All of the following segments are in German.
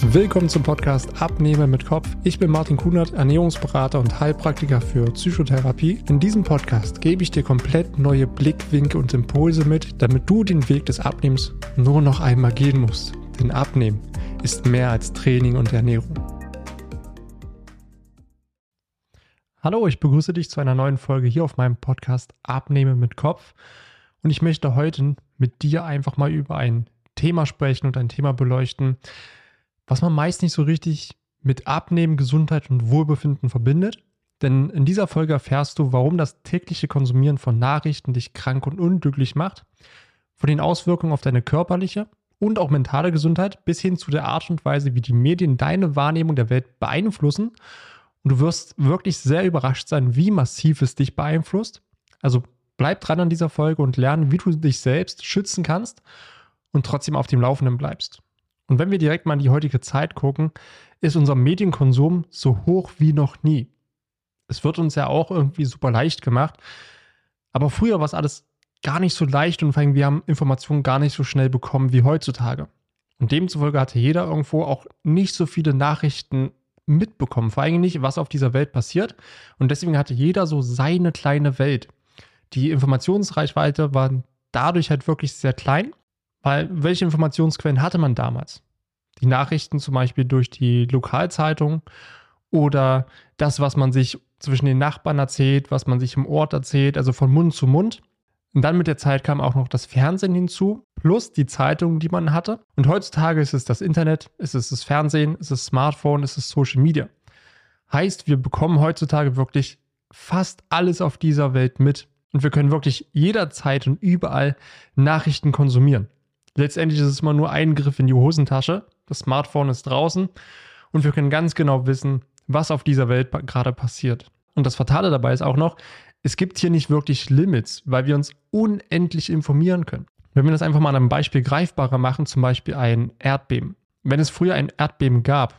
Willkommen zum Podcast Abnehmen mit Kopf. Ich bin Martin Kunert, Ernährungsberater und Heilpraktiker für Psychotherapie. In diesem Podcast gebe ich dir komplett neue Blickwinkel und Impulse mit, damit du den Weg des Abnehmens nur noch einmal gehen musst. Denn Abnehmen ist mehr als Training und Ernährung. Hallo, ich begrüße dich zu einer neuen Folge hier auf meinem Podcast Abnehmen mit Kopf. Und ich möchte heute mit dir einfach mal über ein Thema sprechen und ein Thema beleuchten, was man meist nicht so richtig mit Abnehmen, Gesundheit und Wohlbefinden verbindet. Denn in dieser Folge erfährst du, warum das tägliche Konsumieren von Nachrichten dich krank und unglücklich macht, von den Auswirkungen auf deine körperliche und auch mentale Gesundheit bis hin zu der Art und Weise, wie die Medien deine Wahrnehmung der Welt beeinflussen. Und du wirst wirklich sehr überrascht sein, wie massiv es dich beeinflusst. Also bleib dran an dieser Folge und lerne, wie du dich selbst schützen kannst und trotzdem auf dem Laufenden bleibst. Und wenn wir direkt mal in die heutige Zeit gucken, ist unser Medienkonsum so hoch wie noch nie. Es wird uns ja auch irgendwie super leicht gemacht. Aber früher war es alles gar nicht so leicht und vor allem wir haben Informationen gar nicht so schnell bekommen wie heutzutage. Und demzufolge hatte jeder irgendwo auch nicht so viele Nachrichten mitbekommen, vor allem nicht, was auf dieser Welt passiert. Und deswegen hatte jeder so seine kleine Welt. Die Informationsreichweite war dadurch halt wirklich sehr klein weil welche Informationsquellen hatte man damals? Die Nachrichten zum Beispiel durch die Lokalzeitung oder das, was man sich zwischen den Nachbarn erzählt, was man sich im Ort erzählt, also von Mund zu Mund. Und dann mit der Zeit kam auch noch das Fernsehen hinzu, plus die Zeitungen, die man hatte. Und heutzutage ist es das Internet, ist es das Fernsehen, ist es Smartphone, ist es Social Media. Heißt, wir bekommen heutzutage wirklich fast alles auf dieser Welt mit. Und wir können wirklich jederzeit und überall Nachrichten konsumieren. Letztendlich ist es immer nur ein Griff in die Hosentasche. Das Smartphone ist draußen und wir können ganz genau wissen, was auf dieser Welt gerade passiert. Und das Fatale dabei ist auch noch, es gibt hier nicht wirklich Limits, weil wir uns unendlich informieren können. Wenn wir das einfach mal an einem Beispiel greifbarer machen, zum Beispiel ein Erdbeben. Wenn es früher ein Erdbeben gab,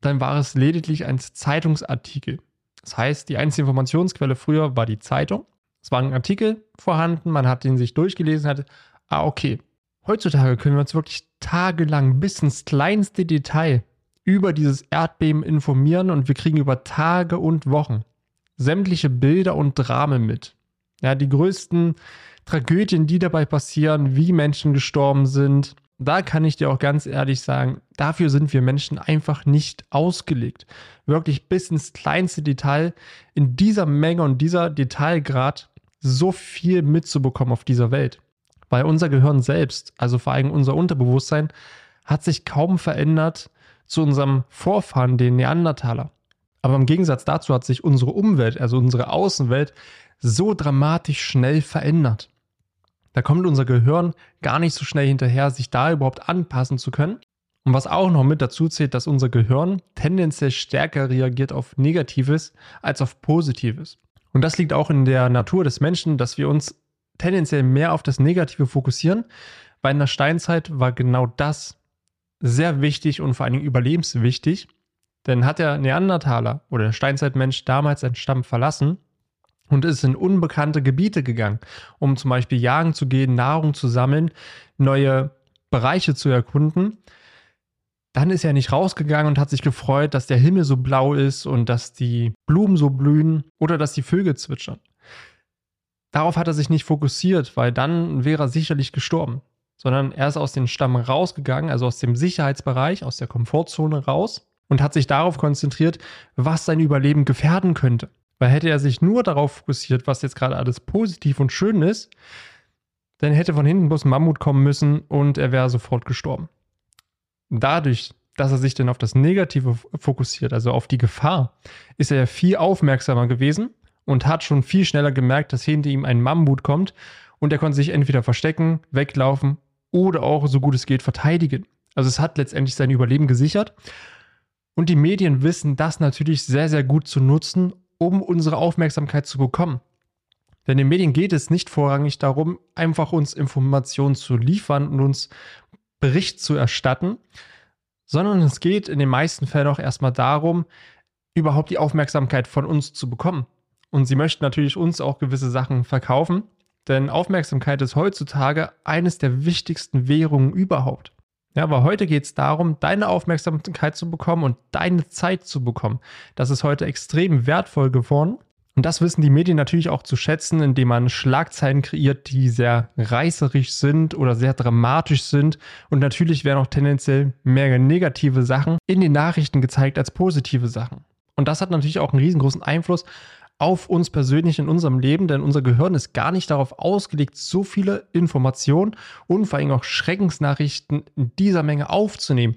dann war es lediglich ein Zeitungsartikel. Das heißt, die einzige Informationsquelle früher war die Zeitung. Es war ein Artikel vorhanden, man hat den sich durchgelesen, hat, ah, okay, Heutzutage können wir uns wirklich tagelang bis ins kleinste Detail über dieses Erdbeben informieren und wir kriegen über Tage und Wochen sämtliche Bilder und Dramen mit. Ja, die größten Tragödien, die dabei passieren, wie Menschen gestorben sind. Da kann ich dir auch ganz ehrlich sagen, dafür sind wir Menschen einfach nicht ausgelegt. Wirklich bis ins kleinste Detail in dieser Menge und dieser Detailgrad so viel mitzubekommen auf dieser Welt. Weil unser Gehirn selbst, also vor allem unser Unterbewusstsein, hat sich kaum verändert zu unserem Vorfahren, den Neandertaler. Aber im Gegensatz dazu hat sich unsere Umwelt, also unsere Außenwelt, so dramatisch schnell verändert. Da kommt unser Gehirn gar nicht so schnell hinterher, sich da überhaupt anpassen zu können. Und was auch noch mit dazu zählt, dass unser Gehirn tendenziell stärker reagiert auf Negatives als auf Positives. Und das liegt auch in der Natur des Menschen, dass wir uns tendenziell mehr auf das Negative fokussieren, weil in der Steinzeit war genau das sehr wichtig und vor allen Dingen überlebenswichtig. Denn hat der Neandertaler oder der Steinzeitmensch damals seinen Stamm verlassen und ist in unbekannte Gebiete gegangen, um zum Beispiel jagen zu gehen, Nahrung zu sammeln, neue Bereiche zu erkunden, dann ist er nicht rausgegangen und hat sich gefreut, dass der Himmel so blau ist und dass die Blumen so blühen oder dass die Vögel zwitschern. Darauf hat er sich nicht fokussiert, weil dann wäre er sicherlich gestorben. Sondern er ist aus dem Stamm rausgegangen, also aus dem Sicherheitsbereich, aus der Komfortzone raus und hat sich darauf konzentriert, was sein Überleben gefährden könnte. Weil hätte er sich nur darauf fokussiert, was jetzt gerade alles positiv und schön ist, dann hätte von hinten bloß ein Mammut kommen müssen und er wäre sofort gestorben. Dadurch, dass er sich dann auf das Negative fokussiert, also auf die Gefahr, ist er viel aufmerksamer gewesen und hat schon viel schneller gemerkt, dass hinter ihm ein Mammut kommt und er konnte sich entweder verstecken, weglaufen oder auch, so gut es geht, verteidigen. Also es hat letztendlich sein Überleben gesichert. Und die Medien wissen das natürlich sehr, sehr gut zu nutzen, um unsere Aufmerksamkeit zu bekommen. Denn den Medien geht es nicht vorrangig darum, einfach uns Informationen zu liefern und uns Bericht zu erstatten, sondern es geht in den meisten Fällen auch erstmal darum, überhaupt die Aufmerksamkeit von uns zu bekommen. Und sie möchten natürlich uns auch gewisse Sachen verkaufen, denn Aufmerksamkeit ist heutzutage eines der wichtigsten Währungen überhaupt. Ja, aber heute geht es darum, deine Aufmerksamkeit zu bekommen und deine Zeit zu bekommen. Das ist heute extrem wertvoll geworden. Und das wissen die Medien natürlich auch zu schätzen, indem man Schlagzeilen kreiert, die sehr reißerisch sind oder sehr dramatisch sind. Und natürlich werden auch tendenziell mehr negative Sachen in den Nachrichten gezeigt als positive Sachen. Und das hat natürlich auch einen riesengroßen Einfluss auf uns persönlich in unserem Leben, denn unser Gehirn ist gar nicht darauf ausgelegt, so viele Informationen und vor allem auch Schreckensnachrichten in dieser Menge aufzunehmen,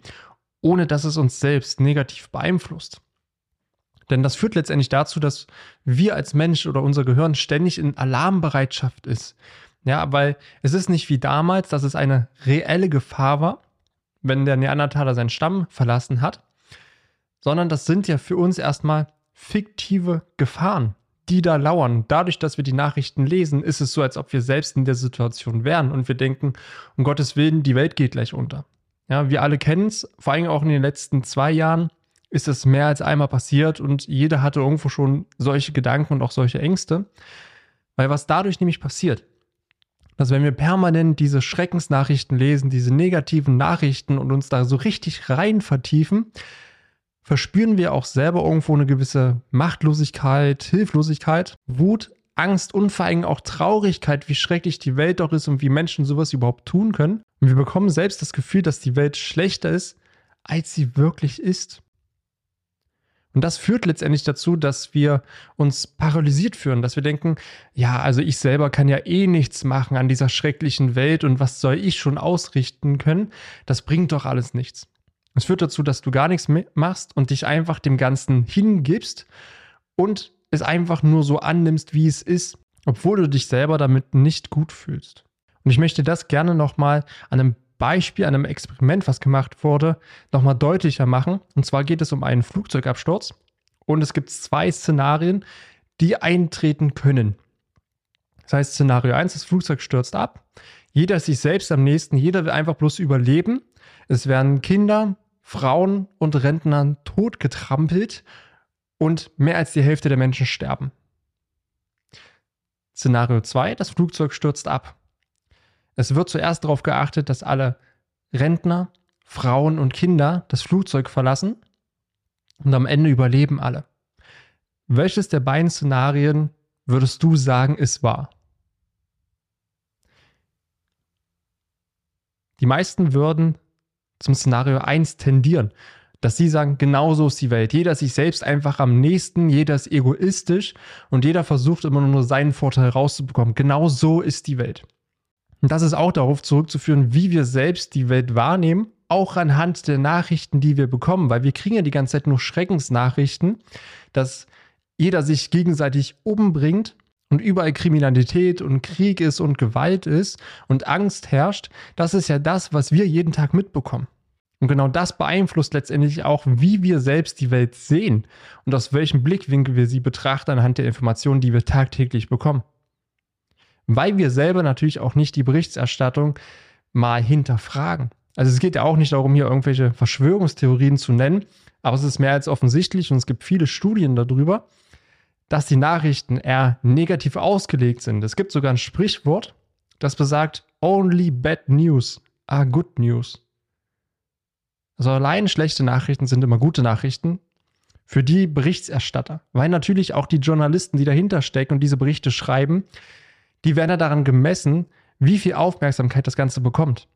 ohne dass es uns selbst negativ beeinflusst. Denn das führt letztendlich dazu, dass wir als Mensch oder unser Gehirn ständig in Alarmbereitschaft ist. Ja, weil es ist nicht wie damals, dass es eine reelle Gefahr war, wenn der Neandertaler seinen Stamm verlassen hat, sondern das sind ja für uns erstmal fiktive Gefahren, die da lauern. Dadurch, dass wir die Nachrichten lesen, ist es so, als ob wir selbst in der Situation wären und wir denken, um Gottes Willen, die Welt geht gleich unter. Ja, wir alle kennen es, vor allem auch in den letzten zwei Jahren ist es mehr als einmal passiert und jeder hatte irgendwo schon solche Gedanken und auch solche Ängste. Weil was dadurch nämlich passiert, dass wenn wir permanent diese Schreckensnachrichten lesen, diese negativen Nachrichten und uns da so richtig rein vertiefen, verspüren wir auch selber irgendwo eine gewisse Machtlosigkeit, Hilflosigkeit, Wut, Angst und vor allem auch Traurigkeit, wie schrecklich die Welt doch ist und wie Menschen sowas überhaupt tun können. Und wir bekommen selbst das Gefühl, dass die Welt schlechter ist, als sie wirklich ist. Und das führt letztendlich dazu, dass wir uns paralysiert fühlen, dass wir denken, ja, also ich selber kann ja eh nichts machen an dieser schrecklichen Welt und was soll ich schon ausrichten können? Das bringt doch alles nichts. Es führt dazu, dass du gar nichts machst und dich einfach dem Ganzen hingibst und es einfach nur so annimmst, wie es ist, obwohl du dich selber damit nicht gut fühlst. Und ich möchte das gerne nochmal an einem Beispiel, an einem Experiment, was gemacht wurde, nochmal deutlicher machen. Und zwar geht es um einen Flugzeugabsturz und es gibt zwei Szenarien, die eintreten können. Das heißt, Szenario 1, das Flugzeug stürzt ab. Jeder ist sich selbst am nächsten, jeder will einfach bloß überleben. Es werden Kinder, Frauen und Rentnern totgetrampelt und mehr als die Hälfte der Menschen sterben. Szenario 2, das Flugzeug stürzt ab. Es wird zuerst darauf geachtet, dass alle Rentner, Frauen und Kinder das Flugzeug verlassen und am Ende überleben alle. Welches der beiden Szenarien würdest du sagen, ist wahr? Die meisten würden zum Szenario 1 tendieren. Dass sie sagen, genauso ist die Welt. Jeder ist sich selbst einfach am nächsten, jeder ist egoistisch und jeder versucht immer nur seinen Vorteil rauszubekommen. Genau so ist die Welt. Und das ist auch darauf zurückzuführen, wie wir selbst die Welt wahrnehmen, auch anhand der Nachrichten, die wir bekommen, weil wir kriegen ja die ganze Zeit nur Schreckensnachrichten, dass jeder sich gegenseitig umbringt und überall Kriminalität und Krieg ist und Gewalt ist und Angst herrscht, das ist ja das, was wir jeden Tag mitbekommen. Und genau das beeinflusst letztendlich auch, wie wir selbst die Welt sehen und aus welchem Blickwinkel wir sie betrachten anhand der Informationen, die wir tagtäglich bekommen. Weil wir selber natürlich auch nicht die Berichterstattung mal hinterfragen. Also es geht ja auch nicht darum, hier irgendwelche Verschwörungstheorien zu nennen, aber es ist mehr als offensichtlich und es gibt viele Studien darüber, dass die Nachrichten eher negativ ausgelegt sind. Es gibt sogar ein Sprichwort, das besagt, only bad news are good news. Also allein schlechte Nachrichten sind immer gute Nachrichten für die Berichterstatter, weil natürlich auch die Journalisten, die dahinter stecken und diese Berichte schreiben, die werden ja daran gemessen, wie viel Aufmerksamkeit das Ganze bekommt.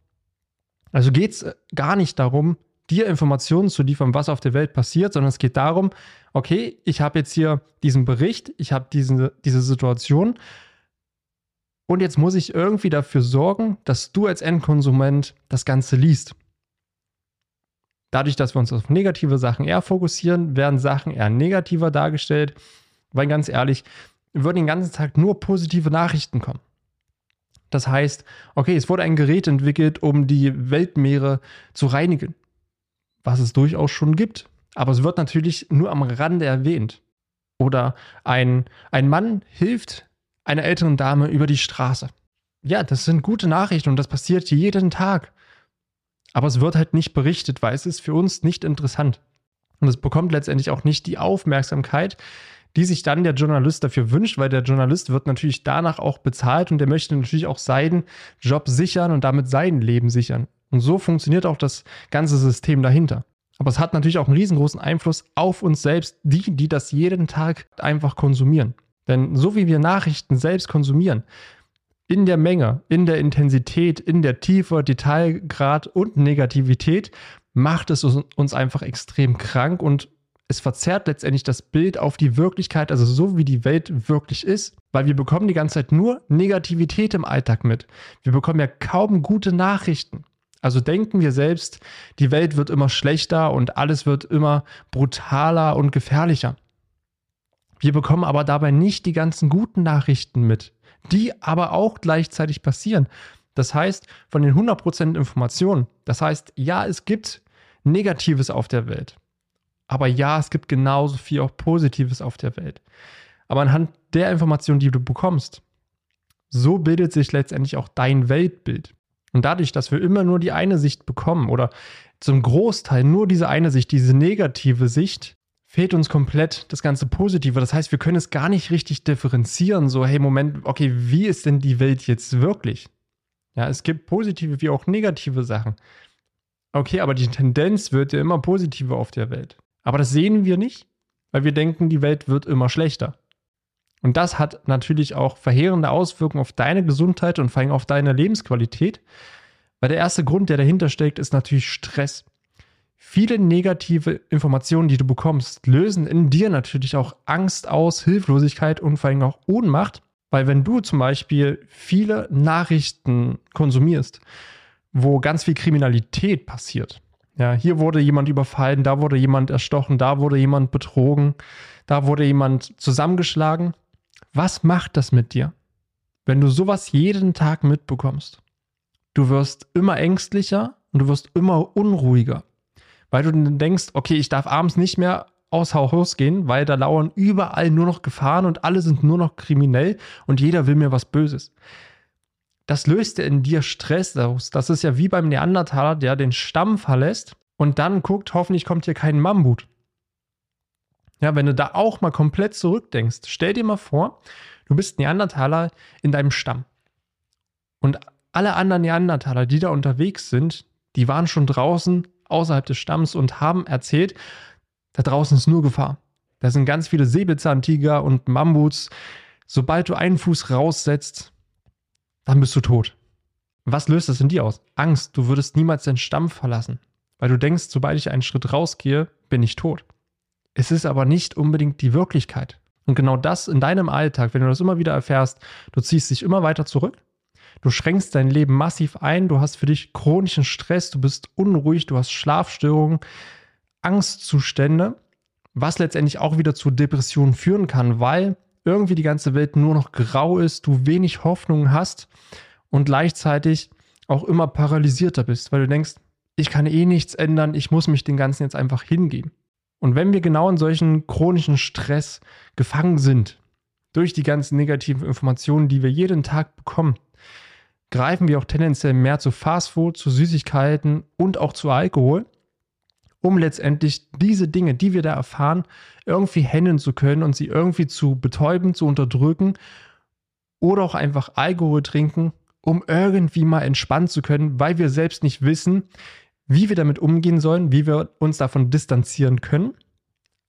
Also geht es gar nicht darum, dir Informationen zu liefern, was auf der Welt passiert, sondern es geht darum, okay, ich habe jetzt hier diesen Bericht, ich habe diese, diese Situation und jetzt muss ich irgendwie dafür sorgen, dass du als Endkonsument das Ganze liest. Dadurch, dass wir uns auf negative Sachen eher fokussieren, werden Sachen eher negativer dargestellt, weil ganz ehrlich, würden den ganzen Tag nur positive Nachrichten kommen. Das heißt, okay, es wurde ein Gerät entwickelt, um die Weltmeere zu reinigen was es durchaus schon gibt. Aber es wird natürlich nur am Rande erwähnt. Oder ein, ein Mann hilft einer älteren Dame über die Straße. Ja, das sind gute Nachrichten und das passiert jeden Tag. Aber es wird halt nicht berichtet, weil es ist für uns nicht interessant. Und es bekommt letztendlich auch nicht die Aufmerksamkeit, die sich dann der Journalist dafür wünscht, weil der Journalist wird natürlich danach auch bezahlt und der möchte natürlich auch seinen Job sichern und damit sein Leben sichern. Und so funktioniert auch das ganze System dahinter. Aber es hat natürlich auch einen riesengroßen Einfluss auf uns selbst, die, die das jeden Tag einfach konsumieren. Denn so wie wir Nachrichten selbst konsumieren, in der Menge, in der Intensität, in der Tiefe, Detailgrad und Negativität, macht es uns einfach extrem krank und es verzerrt letztendlich das Bild auf die Wirklichkeit, also so wie die Welt wirklich ist, weil wir bekommen die ganze Zeit nur Negativität im Alltag mit. Wir bekommen ja kaum gute Nachrichten. Also denken wir selbst, die Welt wird immer schlechter und alles wird immer brutaler und gefährlicher. Wir bekommen aber dabei nicht die ganzen guten Nachrichten mit, die aber auch gleichzeitig passieren. Das heißt, von den 100% Informationen, das heißt, ja, es gibt Negatives auf der Welt. Aber ja, es gibt genauso viel auch Positives auf der Welt. Aber anhand der Informationen, die du bekommst, so bildet sich letztendlich auch dein Weltbild. Und dadurch, dass wir immer nur die eine Sicht bekommen oder zum Großteil nur diese eine Sicht, diese negative Sicht, fehlt uns komplett das ganze Positive. Das heißt, wir können es gar nicht richtig differenzieren. So, hey, Moment, okay, wie ist denn die Welt jetzt wirklich? Ja, es gibt positive wie auch negative Sachen. Okay, aber die Tendenz wird ja immer positiver auf der Welt. Aber das sehen wir nicht, weil wir denken, die Welt wird immer schlechter. Und das hat natürlich auch verheerende Auswirkungen auf deine Gesundheit und vor allem auf deine Lebensqualität. Weil der erste Grund, der dahinter steckt, ist natürlich Stress. Viele negative Informationen, die du bekommst, lösen in dir natürlich auch Angst aus, Hilflosigkeit und vor allem auch Ohnmacht. Weil wenn du zum Beispiel viele Nachrichten konsumierst, wo ganz viel Kriminalität passiert, ja, hier wurde jemand überfallen, da wurde jemand erstochen, da wurde jemand betrogen, da wurde jemand zusammengeschlagen. Was macht das mit dir, wenn du sowas jeden Tag mitbekommst? Du wirst immer ängstlicher und du wirst immer unruhiger, weil du dann denkst, okay, ich darf abends nicht mehr aus Haus gehen, weil da lauern überall nur noch Gefahren und alle sind nur noch kriminell und jeder will mir was Böses das löst in dir Stress aus. Das ist ja wie beim Neandertaler, der den Stamm verlässt und dann guckt, hoffentlich kommt hier kein Mammut. Ja, wenn du da auch mal komplett zurückdenkst, stell dir mal vor, du bist Neandertaler in deinem Stamm. Und alle anderen Neandertaler, die da unterwegs sind, die waren schon draußen außerhalb des Stamms und haben erzählt, da draußen ist nur Gefahr. Da sind ganz viele Säbelzahntiger und Mammuts. Sobald du einen Fuß raussetzt, dann bist du tot. Was löst das in dir aus? Angst, du würdest niemals den Stamm verlassen, weil du denkst, sobald ich einen Schritt rausgehe, bin ich tot. Es ist aber nicht unbedingt die Wirklichkeit. Und genau das in deinem Alltag, wenn du das immer wieder erfährst, du ziehst dich immer weiter zurück, du schränkst dein Leben massiv ein, du hast für dich chronischen Stress, du bist unruhig, du hast Schlafstörungen, Angstzustände, was letztendlich auch wieder zu Depressionen führen kann, weil irgendwie die ganze Welt nur noch grau ist, du wenig Hoffnung hast und gleichzeitig auch immer paralysierter bist, weil du denkst, ich kann eh nichts ändern, ich muss mich den Ganzen jetzt einfach hingeben. Und wenn wir genau in solchen chronischen Stress gefangen sind, durch die ganzen negativen Informationen, die wir jeden Tag bekommen, greifen wir auch tendenziell mehr zu Fastfood, zu Süßigkeiten und auch zu Alkohol um letztendlich diese Dinge, die wir da erfahren, irgendwie handeln zu können und sie irgendwie zu betäuben, zu unterdrücken oder auch einfach Alkohol trinken, um irgendwie mal entspannen zu können, weil wir selbst nicht wissen, wie wir damit umgehen sollen, wie wir uns davon distanzieren können.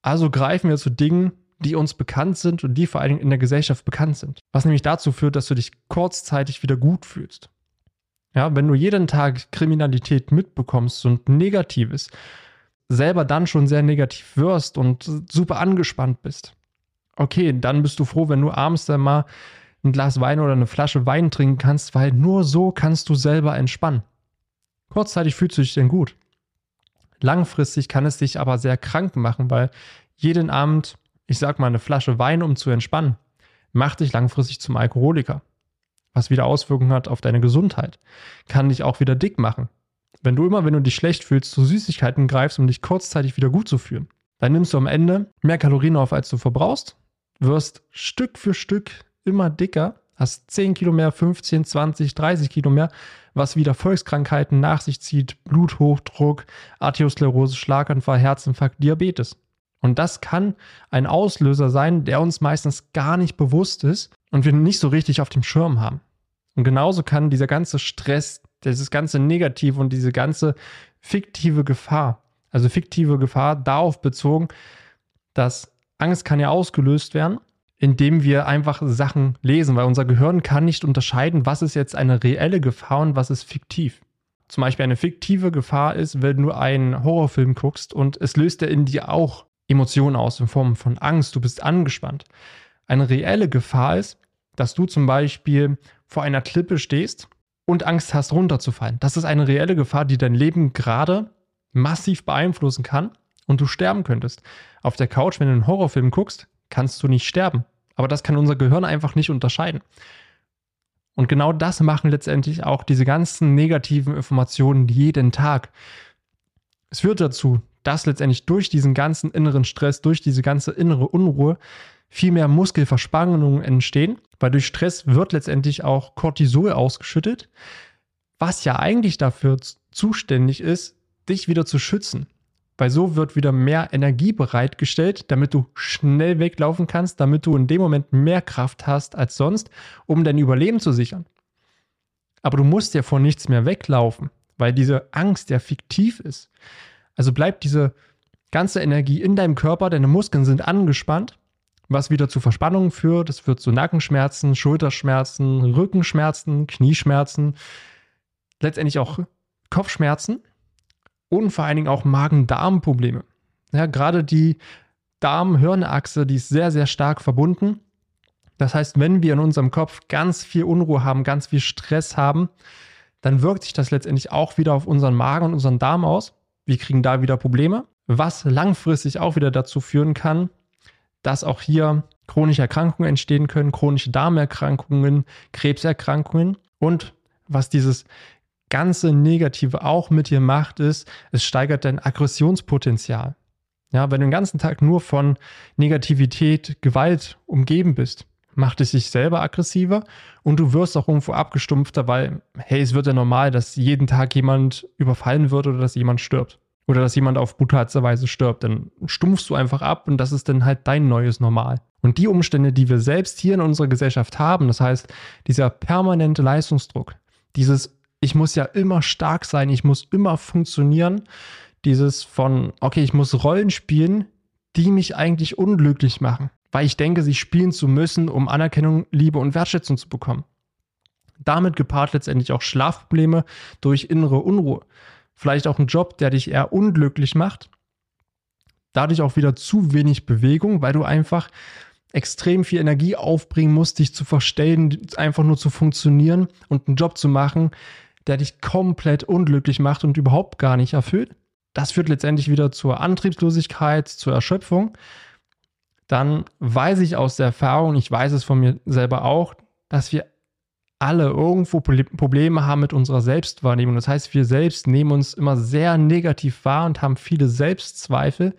Also greifen wir zu Dingen, die uns bekannt sind und die vor allen Dingen in der Gesellschaft bekannt sind. Was nämlich dazu führt, dass du dich kurzzeitig wieder gut fühlst. Ja, wenn du jeden Tag Kriminalität mitbekommst und Negatives, selber dann schon sehr negativ wirst und super angespannt bist, okay, dann bist du froh, wenn du abends dann mal ein Glas Wein oder eine Flasche Wein trinken kannst, weil nur so kannst du selber entspannen. Kurzzeitig fühlst du dich denn gut. Langfristig kann es dich aber sehr krank machen, weil jeden Abend, ich sag mal, eine Flasche Wein, um zu entspannen, macht dich langfristig zum Alkoholiker. Was wieder Auswirkungen hat auf deine Gesundheit. Kann dich auch wieder dick machen. Wenn du immer, wenn du dich schlecht fühlst, zu Süßigkeiten greifst, um dich kurzzeitig wieder gut zu fühlen, dann nimmst du am Ende mehr Kalorien auf, als du verbrauchst, wirst Stück für Stück immer dicker, hast 10 Kilo mehr, 15, 20, 30 Kilo mehr, was wieder Volkskrankheiten nach sich zieht, Bluthochdruck, Arteriosklerose, Schlaganfall, Herzinfarkt, Diabetes. Und das kann ein Auslöser sein, der uns meistens gar nicht bewusst ist und wir nicht so richtig auf dem Schirm haben. Und genauso kann dieser ganze Stress, dieses ganze Negative und diese ganze fiktive Gefahr, also fiktive Gefahr darauf bezogen, dass Angst kann ja ausgelöst werden, indem wir einfach Sachen lesen, weil unser Gehirn kann nicht unterscheiden, was ist jetzt eine reelle Gefahr und was ist fiktiv. Zum Beispiel eine fiktive Gefahr ist, wenn du einen Horrorfilm guckst und es löst ja in dir auch Emotionen aus in Form von Angst, du bist angespannt. Eine reelle Gefahr ist, dass du zum Beispiel vor einer Klippe stehst und Angst hast, runterzufallen. Das ist eine reelle Gefahr, die dein Leben gerade massiv beeinflussen kann und du sterben könntest. Auf der Couch, wenn du einen Horrorfilm guckst, kannst du nicht sterben. Aber das kann unser Gehirn einfach nicht unterscheiden. Und genau das machen letztendlich auch diese ganzen negativen Informationen jeden Tag. Es führt dazu, dass letztendlich durch diesen ganzen inneren Stress, durch diese ganze innere Unruhe viel mehr Muskelverspannungen entstehen, weil durch Stress wird letztendlich auch Cortisol ausgeschüttet, was ja eigentlich dafür zuständig ist, dich wieder zu schützen. Weil so wird wieder mehr Energie bereitgestellt, damit du schnell weglaufen kannst, damit du in dem Moment mehr Kraft hast als sonst, um dein Überleben zu sichern. Aber du musst ja vor nichts mehr weglaufen, weil diese Angst ja fiktiv ist. Also bleibt diese ganze Energie in deinem Körper, deine Muskeln sind angespannt, was wieder zu Verspannungen führt. Es wird zu Nackenschmerzen, Schulterschmerzen, Rückenschmerzen, Knieschmerzen, letztendlich auch Kopfschmerzen und vor allen Dingen auch Magen-Darm-Probleme. Ja, gerade die Darm-Hirnachse, die ist sehr, sehr stark verbunden. Das heißt, wenn wir in unserem Kopf ganz viel Unruhe haben, ganz viel Stress haben, dann wirkt sich das letztendlich auch wieder auf unseren Magen und unseren Darm aus. Wir kriegen da wieder Probleme, was langfristig auch wieder dazu führen kann, dass auch hier chronische Erkrankungen entstehen können, chronische Darmerkrankungen, Krebserkrankungen und was dieses ganze Negative auch mit dir macht, ist, es steigert dein Aggressionspotenzial. Ja, wenn du den ganzen Tag nur von Negativität, Gewalt umgeben bist, macht es sich selber aggressiver und du wirst auch irgendwo abgestumpfter, weil, hey, es wird ja normal, dass jeden Tag jemand überfallen wird oder dass jemand stirbt. Oder dass jemand auf brutalste Weise stirbt. Dann stumpfst du einfach ab und das ist dann halt dein neues Normal. Und die Umstände, die wir selbst hier in unserer Gesellschaft haben, das heißt, dieser permanente Leistungsdruck, dieses, ich muss ja immer stark sein, ich muss immer funktionieren, dieses von, okay, ich muss Rollen spielen, die mich eigentlich unglücklich machen weil ich denke, sie spielen zu müssen, um Anerkennung, Liebe und Wertschätzung zu bekommen. Damit gepaart letztendlich auch Schlafprobleme durch innere Unruhe. Vielleicht auch ein Job, der dich eher unglücklich macht. Dadurch auch wieder zu wenig Bewegung, weil du einfach extrem viel Energie aufbringen musst, dich zu verstellen, einfach nur zu funktionieren und einen Job zu machen, der dich komplett unglücklich macht und überhaupt gar nicht erfüllt. Das führt letztendlich wieder zur Antriebslosigkeit, zur Erschöpfung dann weiß ich aus der Erfahrung, ich weiß es von mir selber auch, dass wir alle irgendwo Probleme haben mit unserer Selbstwahrnehmung. Das heißt, wir selbst nehmen uns immer sehr negativ wahr und haben viele Selbstzweifel,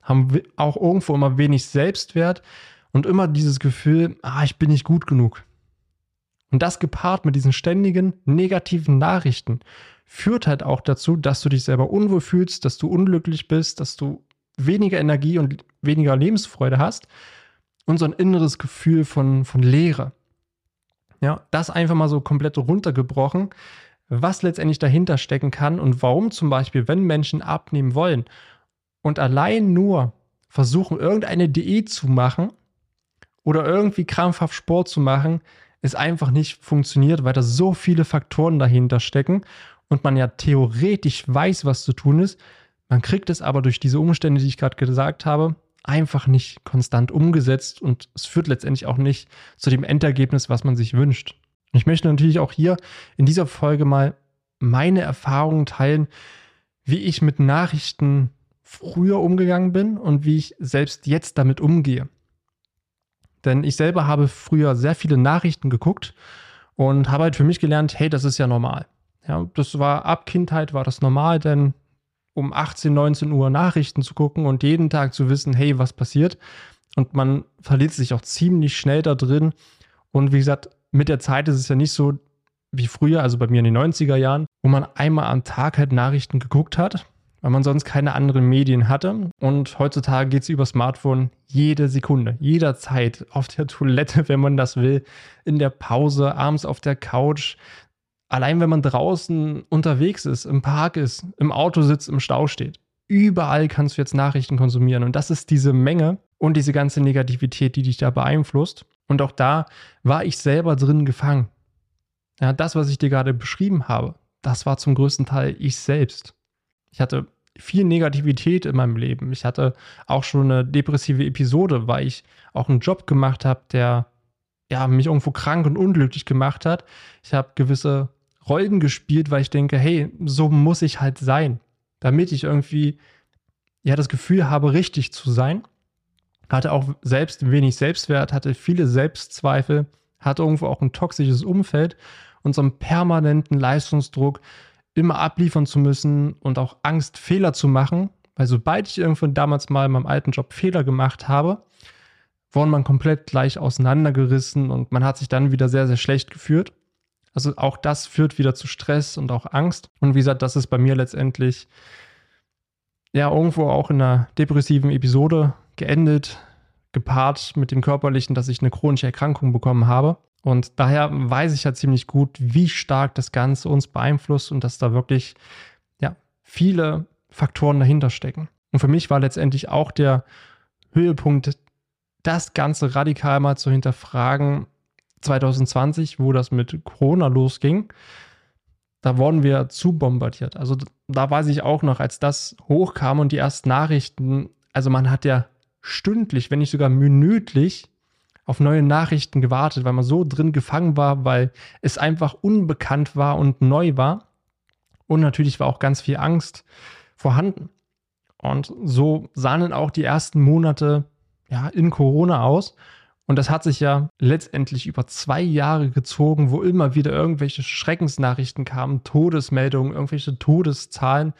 haben auch irgendwo immer wenig Selbstwert und immer dieses Gefühl, ah, ich bin nicht gut genug. Und das gepaart mit diesen ständigen negativen Nachrichten führt halt auch dazu, dass du dich selber unwohl fühlst, dass du unglücklich bist, dass du weniger Energie und weniger Lebensfreude hast und so ein inneres Gefühl von, von Leere. Ja, das einfach mal so komplett runtergebrochen, was letztendlich dahinter stecken kann und warum zum Beispiel, wenn Menschen abnehmen wollen und allein nur versuchen, irgendeine Diät zu machen oder irgendwie krampfhaft Sport zu machen, es einfach nicht funktioniert, weil da so viele Faktoren dahinter stecken und man ja theoretisch weiß, was zu tun ist, man kriegt es aber durch diese Umstände, die ich gerade gesagt habe, einfach nicht konstant umgesetzt und es führt letztendlich auch nicht zu dem Endergebnis, was man sich wünscht. Ich möchte natürlich auch hier in dieser Folge mal meine Erfahrungen teilen, wie ich mit Nachrichten früher umgegangen bin und wie ich selbst jetzt damit umgehe. Denn ich selber habe früher sehr viele Nachrichten geguckt und habe halt für mich gelernt, hey, das ist ja normal. Ja, das war ab Kindheit war das normal, denn um 18, 19 Uhr Nachrichten zu gucken und jeden Tag zu wissen, hey, was passiert. Und man verliert sich auch ziemlich schnell da drin. Und wie gesagt, mit der Zeit ist es ja nicht so wie früher, also bei mir in den 90er Jahren, wo man einmal am Tag halt Nachrichten geguckt hat, weil man sonst keine anderen Medien hatte. Und heutzutage geht es über Smartphone jede Sekunde, jederzeit, auf der Toilette, wenn man das will, in der Pause, abends auf der Couch. Allein wenn man draußen unterwegs ist, im Park ist, im Auto sitzt, im Stau steht. Überall kannst du jetzt Nachrichten konsumieren. Und das ist diese Menge und diese ganze Negativität, die dich da beeinflusst. Und auch da war ich selber drin gefangen. Ja, das, was ich dir gerade beschrieben habe, das war zum größten Teil ich selbst. Ich hatte viel Negativität in meinem Leben. Ich hatte auch schon eine depressive Episode, weil ich auch einen Job gemacht habe, der ja, mich irgendwo krank und unglücklich gemacht hat. Ich habe gewisse Rollen gespielt, weil ich denke, hey, so muss ich halt sein, damit ich irgendwie ja das Gefühl habe, richtig zu sein. Hatte auch selbst wenig Selbstwert, hatte viele Selbstzweifel, hatte irgendwo auch ein toxisches Umfeld und so einen permanenten Leistungsdruck, immer abliefern zu müssen und auch Angst, Fehler zu machen. Weil sobald ich irgendwann damals mal in meinem alten Job Fehler gemacht habe, wurden man komplett gleich auseinandergerissen und man hat sich dann wieder sehr, sehr schlecht geführt. Also auch das führt wieder zu Stress und auch Angst. Und wie gesagt, das ist bei mir letztendlich ja irgendwo auch in einer depressiven Episode geendet, gepaart mit dem körperlichen, dass ich eine chronische Erkrankung bekommen habe. Und daher weiß ich ja ziemlich gut, wie stark das Ganze uns beeinflusst und dass da wirklich ja, viele Faktoren dahinter stecken. Und für mich war letztendlich auch der Höhepunkt, das Ganze radikal mal zu hinterfragen, 2020, wo das mit Corona losging. Da wurden wir zu bombardiert. Also da weiß ich auch noch, als das hochkam und die ersten Nachrichten, also man hat ja stündlich, wenn nicht sogar minütlich auf neue Nachrichten gewartet, weil man so drin gefangen war, weil es einfach unbekannt war und neu war. Und natürlich war auch ganz viel Angst vorhanden. Und so sahen dann auch die ersten Monate ja, in Corona aus. Und das hat sich ja letztendlich über zwei Jahre gezogen, wo immer wieder irgendwelche Schreckensnachrichten kamen, Todesmeldungen, irgendwelche Todeszahlen.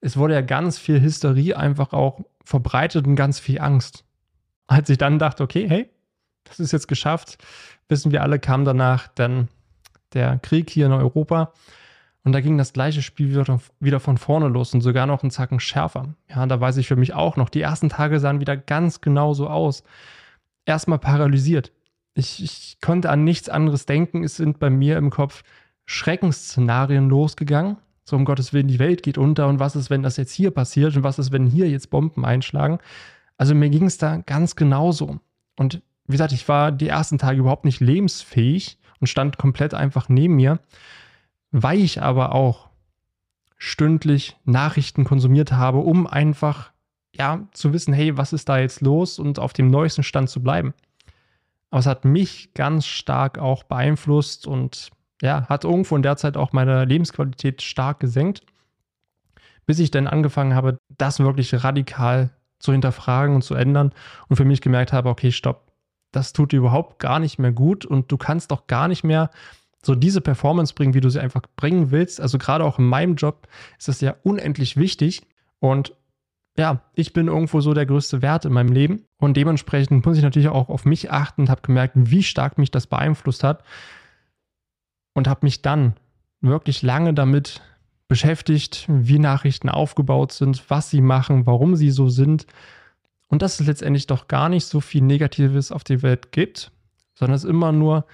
Es wurde ja ganz viel Hysterie einfach auch verbreitet und ganz viel Angst. Als ich dann dachte, okay, hey, das ist jetzt geschafft. Wissen wir alle, kam danach dann der Krieg hier in Europa. Und da ging das gleiche Spiel wieder, von vorne los und sogar noch einen Zacken schärfer. Ja, da weiß ich für mich auch noch, die ersten Tage sahen wieder ganz genauso aus. Erstmal paralysiert. Ich, ich konnte an nichts anderes denken. Es sind bei mir im Kopf Schreckensszenarien losgegangen. So um Gottes Willen, die Welt geht unter und was ist, wenn das jetzt hier passiert und was ist, wenn hier jetzt Bomben einschlagen. Also mir ging es da ganz genauso. Und wie gesagt, ich war die ersten Tage überhaupt nicht lebensfähig und stand komplett einfach neben mir, weil ich aber auch stündlich Nachrichten konsumiert habe, um einfach ja zu wissen, hey, was ist da jetzt los und auf dem neuesten Stand zu bleiben. Aber es hat mich ganz stark auch beeinflusst und ja, hat irgendwo in der Zeit auch meine Lebensqualität stark gesenkt, bis ich dann angefangen habe, das wirklich radikal zu hinterfragen und zu ändern und für mich gemerkt habe, okay, stopp, das tut dir überhaupt gar nicht mehr gut und du kannst doch gar nicht mehr so diese Performance bringen, wie du sie einfach bringen willst. Also gerade auch in meinem Job ist das ja unendlich wichtig und ja, ich bin irgendwo so der größte Wert in meinem Leben. Und dementsprechend muss ich natürlich auch auf mich achten und habe gemerkt, wie stark mich das beeinflusst hat. Und habe mich dann wirklich lange damit beschäftigt, wie Nachrichten aufgebaut sind, was sie machen, warum sie so sind. Und dass es letztendlich doch gar nicht so viel Negatives auf die Welt gibt, sondern es immer nur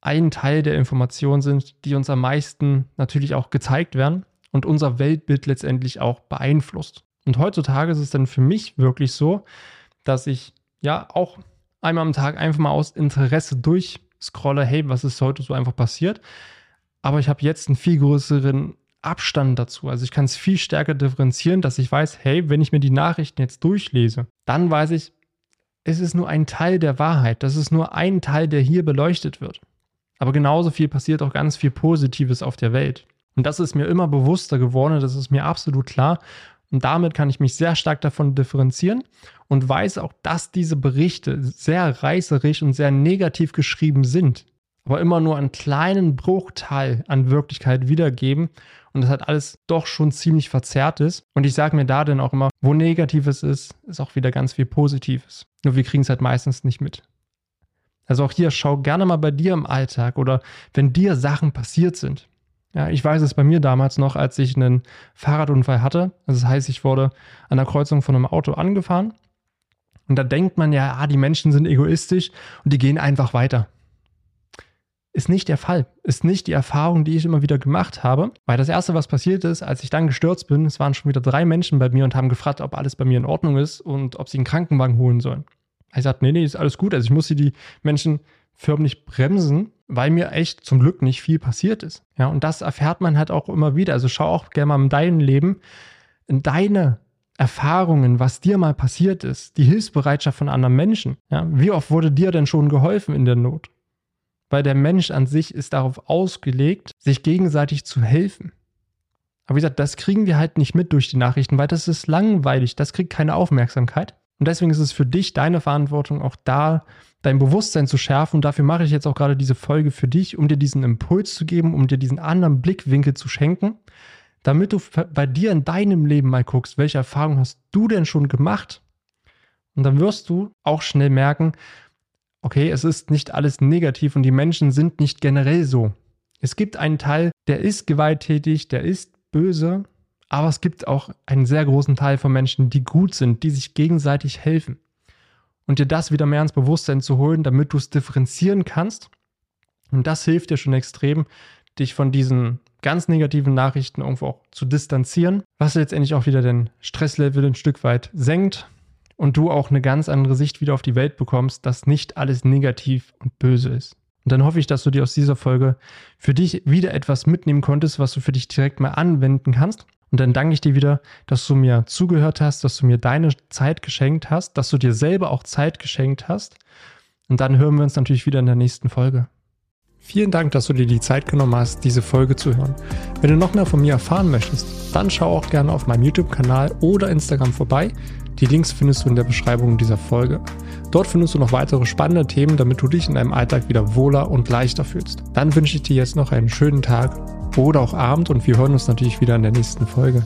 ein Teil der Informationen sind, die uns am meisten natürlich auch gezeigt werden und unser Weltbild letztendlich auch beeinflusst. Und heutzutage ist es dann für mich wirklich so, dass ich ja auch einmal am Tag einfach mal aus Interesse durchscrolle, hey, was ist heute so einfach passiert. Aber ich habe jetzt einen viel größeren Abstand dazu. Also ich kann es viel stärker differenzieren, dass ich weiß, hey, wenn ich mir die Nachrichten jetzt durchlese, dann weiß ich, es ist nur ein Teil der Wahrheit. Das ist nur ein Teil, der hier beleuchtet wird. Aber genauso viel passiert auch ganz viel Positives auf der Welt. Und das ist mir immer bewusster geworden, das ist mir absolut klar. Und damit kann ich mich sehr stark davon differenzieren und weiß auch, dass diese Berichte sehr reißerisch und sehr negativ geschrieben sind, aber immer nur einen kleinen Bruchteil an Wirklichkeit wiedergeben und das hat alles doch schon ziemlich verzerrt ist. Und ich sage mir da dann auch immer, wo Negatives ist, ist auch wieder ganz viel Positives. Nur wir kriegen es halt meistens nicht mit. Also auch hier, schau gerne mal bei dir im Alltag oder wenn dir Sachen passiert sind. Ja, ich weiß es bei mir damals noch, als ich einen Fahrradunfall hatte. Also das heißt, ich wurde an der Kreuzung von einem Auto angefahren. Und da denkt man ja, ah, die Menschen sind egoistisch und die gehen einfach weiter. Ist nicht der Fall. Ist nicht die Erfahrung, die ich immer wieder gemacht habe. Weil das Erste, was passiert ist, als ich dann gestürzt bin, es waren schon wieder drei Menschen bei mir und haben gefragt, ob alles bei mir in Ordnung ist und ob sie einen Krankenwagen holen sollen. Ich sagte, nee, nee, ist alles gut. Also ich musste die Menschen förmlich bremsen, weil mir echt zum Glück nicht viel passiert ist. Ja, und das erfährt man halt auch immer wieder. Also schau auch gerne mal in deinem Leben, in deine Erfahrungen, was dir mal passiert ist, die Hilfsbereitschaft von anderen Menschen. Ja, wie oft wurde dir denn schon geholfen in der Not? Weil der Mensch an sich ist darauf ausgelegt, sich gegenseitig zu helfen. Aber wie gesagt, das kriegen wir halt nicht mit durch die Nachrichten, weil das ist langweilig, das kriegt keine Aufmerksamkeit. Und deswegen ist es für dich deine Verantwortung, auch da dein Bewusstsein zu schärfen. Und dafür mache ich jetzt auch gerade diese Folge für dich, um dir diesen Impuls zu geben, um dir diesen anderen Blickwinkel zu schenken, damit du bei dir in deinem Leben mal guckst, welche Erfahrungen hast du denn schon gemacht? Und dann wirst du auch schnell merken, okay, es ist nicht alles negativ und die Menschen sind nicht generell so. Es gibt einen Teil, der ist gewalttätig, der ist böse, aber es gibt auch einen sehr großen Teil von Menschen, die gut sind, die sich gegenseitig helfen und dir das wieder mehr ins Bewusstsein zu holen, damit du es differenzieren kannst. Und das hilft dir schon extrem, dich von diesen ganz negativen Nachrichten irgendwo auch zu distanzieren, was letztendlich auch wieder den Stresslevel ein Stück weit senkt und du auch eine ganz andere Sicht wieder auf die Welt bekommst, dass nicht alles negativ und böse ist. Und dann hoffe ich, dass du dir aus dieser Folge für dich wieder etwas mitnehmen konntest, was du für dich direkt mal anwenden kannst. Und dann danke ich dir wieder, dass du mir zugehört hast, dass du mir deine Zeit geschenkt hast, dass du dir selber auch Zeit geschenkt hast. Und dann hören wir uns natürlich wieder in der nächsten Folge. Vielen Dank, dass du dir die Zeit genommen hast, diese Folge zu hören. Wenn du noch mehr von mir erfahren möchtest, dann schau auch gerne auf meinem YouTube-Kanal oder Instagram vorbei. Die Links findest du in der Beschreibung dieser Folge. Dort findest du noch weitere spannende Themen, damit du dich in deinem Alltag wieder wohler und leichter fühlst. Dann wünsche ich dir jetzt noch einen schönen Tag oder auch Abend und wir hören uns natürlich wieder in der nächsten Folge.